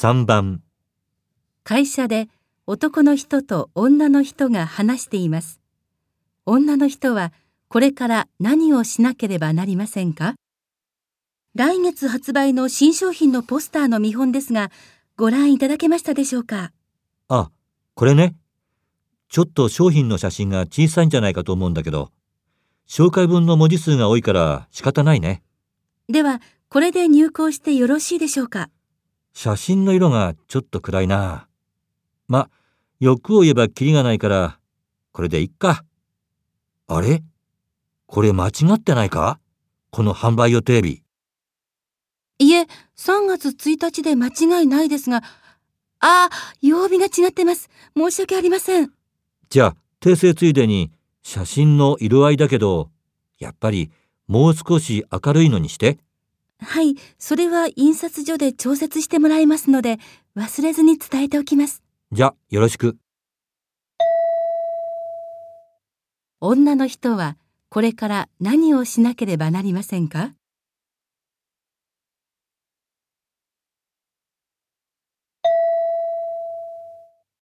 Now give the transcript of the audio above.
3番、会社で男の人と女の人が話しています。女の人はこれから何をしなければなりませんか？来月発売の新商品のポスターの見本ですが、ご覧いただけましたでしょうか？あ、これね。ちょっと商品の写真が小さいんじゃないかと思うんだけど、紹介文の文字数が多いから仕方ないね。では、これで入稿してよろしいでしょうか？写真の色がちょっと暗いな。ま、欲を言えばキリがないから、これでいっか。あれ？これ間違ってないか？この販売予定日。いえ、3月1日で間違いないですが、ああ、曜日が違ってます。申し訳ありません。じゃあ、訂正ついでに、写真の色合いだけど、やっぱりもう少し明るいのにして。はい、それは印刷所で調節してもらいますので、忘れずに伝えておきます。じゃ、よろしく。女の人はこれから何をしなければなりませんか？